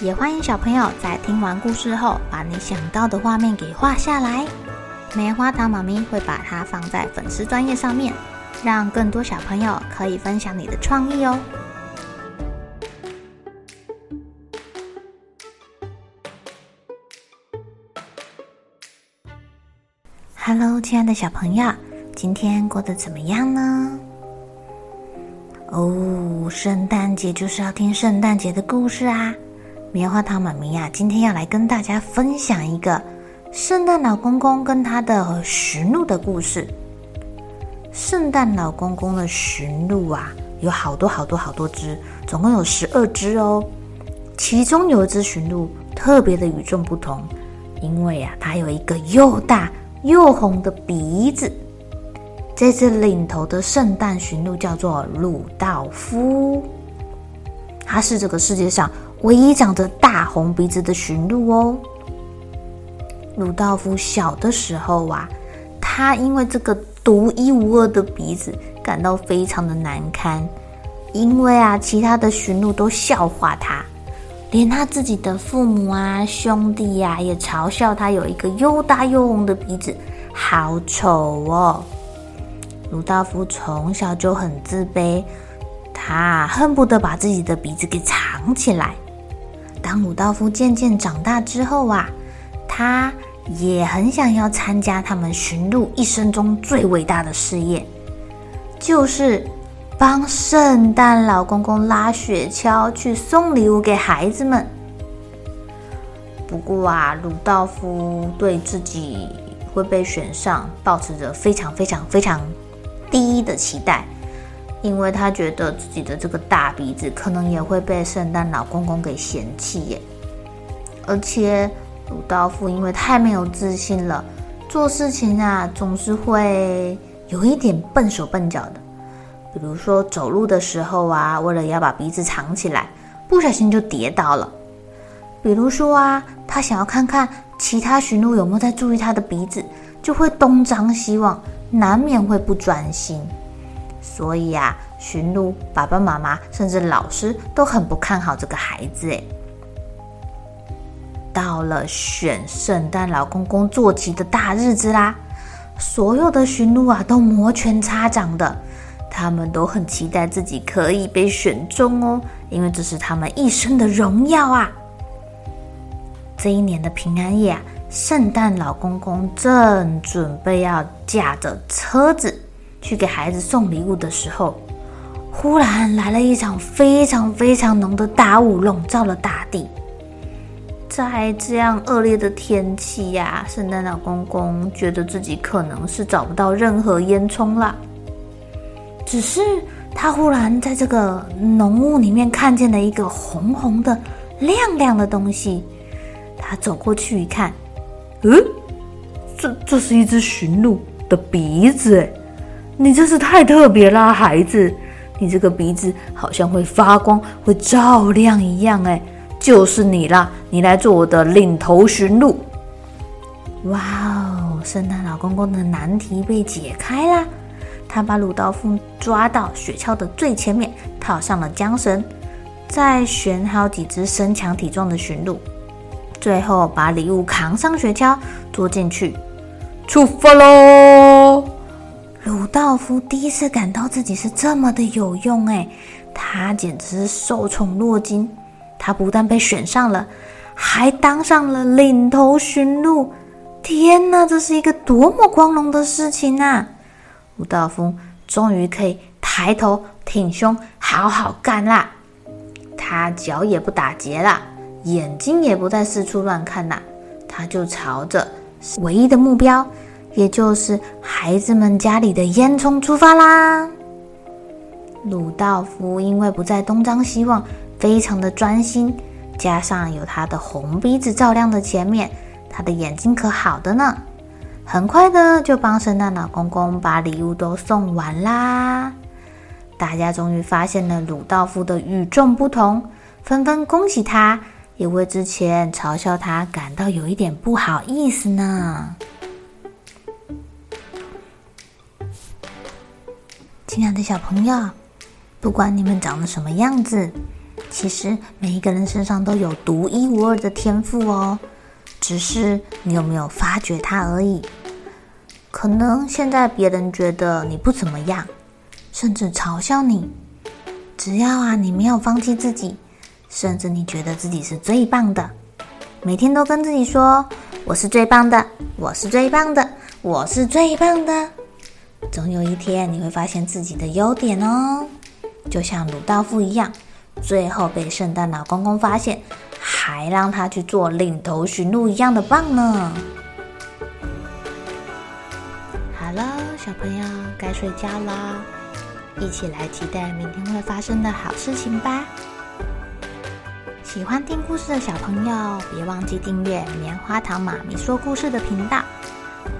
也欢迎小朋友在听完故事后，把你想到的画面给画下来。棉花糖妈咪会把它放在粉丝专页上面，让更多小朋友可以分享你的创意哦。Hello，亲爱的小朋友，今天过得怎么样呢？哦，圣诞节就是要听圣诞节的故事啊！棉花糖妈咪呀，今天要来跟大家分享一个圣诞老公公跟他的驯鹿的故事。圣诞老公公的驯鹿啊，有好多好多好多只，总共有十二只哦。其中有一只驯鹿特别的与众不同，因为啊，它有一个又大又红的鼻子。这只领头的圣诞驯鹿叫做鲁道夫，它是这个世界上唯一长着大红鼻子的驯鹿哦。鲁道夫小的时候啊，他因为这个独一无二的鼻子感到非常的难堪，因为啊，其他的驯鹿都笑话他，连他自己的父母啊、兄弟呀、啊，也嘲笑他有一个又大又红的鼻子，好丑哦。鲁道夫从小就很自卑，他恨不得把自己的鼻子给藏起来。当鲁道夫渐渐长大之后啊，他也很想要参加他们驯鹿一生中最伟大的事业，就是帮圣诞老公公拉雪橇去送礼物给孩子们。不过啊，鲁道夫对自己会被选上，抱持着非常非常非常低的期待，因为他觉得自己的这个大鼻子可能也会被圣诞老公公给嫌弃耶，而且。鲁道夫因为太没有自信了，做事情啊总是会有一点笨手笨脚的。比如说走路的时候啊，为了要把鼻子藏起来，不小心就跌倒了。比如说啊，他想要看看其他驯鹿有没有在注意他的鼻子，就会东张西望，难免会不专心。所以啊，驯鹿爸爸妈妈甚至老师都很不看好这个孩子诶。到了选圣诞老公公坐骑的大日子啦！所有的驯鹿啊都摩拳擦掌的，他们都很期待自己可以被选中哦，因为这是他们一生的荣耀啊！这一年的平安夜啊，圣诞老公公正准备要驾着车子去给孩子送礼物的时候，忽然来了一场非常非常浓的大雾，笼罩了大地。在这样恶劣的天气呀，圣诞老公公觉得自己可能是找不到任何烟囱了。只是他忽然在这个浓雾里面看见了一个红红的、亮亮的东西。他走过去一看，嗯，这这是一只驯鹿的鼻子诶，你真是太特别啦，孩子！你这个鼻子好像会发光，会照亮一样诶。就是你啦，你来做我的领头驯鹿。哇哦，圣诞老公公的难题被解开啦！他把鲁道夫抓到雪橇的最前面，套上了缰绳，再选好几只身强体壮的驯鹿，最后把礼物扛上雪橇，坐进去，出发喽！鲁道夫第一次感到自己是这么的有用诶，他简直是受宠若惊。他不但被选上了，还当上了领头驯鹿。天哪，这是一个多么光荣的事情啊！鲁道夫终于可以抬头挺胸，好好干啦。他脚也不打结了，眼睛也不再四处乱看了，他就朝着唯一的目标，也就是孩子们家里的烟囱出发啦。鲁道夫因为不再东张西望。非常的专心，加上有他的红鼻子照亮的前面，他的眼睛可好的呢。很快的就帮圣诞老公公把礼物都送完啦。大家终于发现了鲁道夫的与众不同，纷纷恭喜他，也为之前嘲笑他感到有一点不好意思呢。亲爱的小朋友，不管你们长得什么样子，其实每一个人身上都有独一无二的天赋哦，只是你有没有发觉它而已。可能现在别人觉得你不怎么样，甚至嘲笑你，只要啊你没有放弃自己，甚至你觉得自己是最棒的，每天都跟自己说：“我是最棒的，我是最棒的，我是最棒的。”总有一天你会发现自己的优点哦，就像鲁道夫一样，最后被圣诞老公公发现，还让他去做领头驯鹿一样的棒呢。好了，小朋友该睡觉啦，一起来期待明天会发生的好事情吧。喜欢听故事的小朋友，别忘记订阅棉花糖妈咪说故事的频道。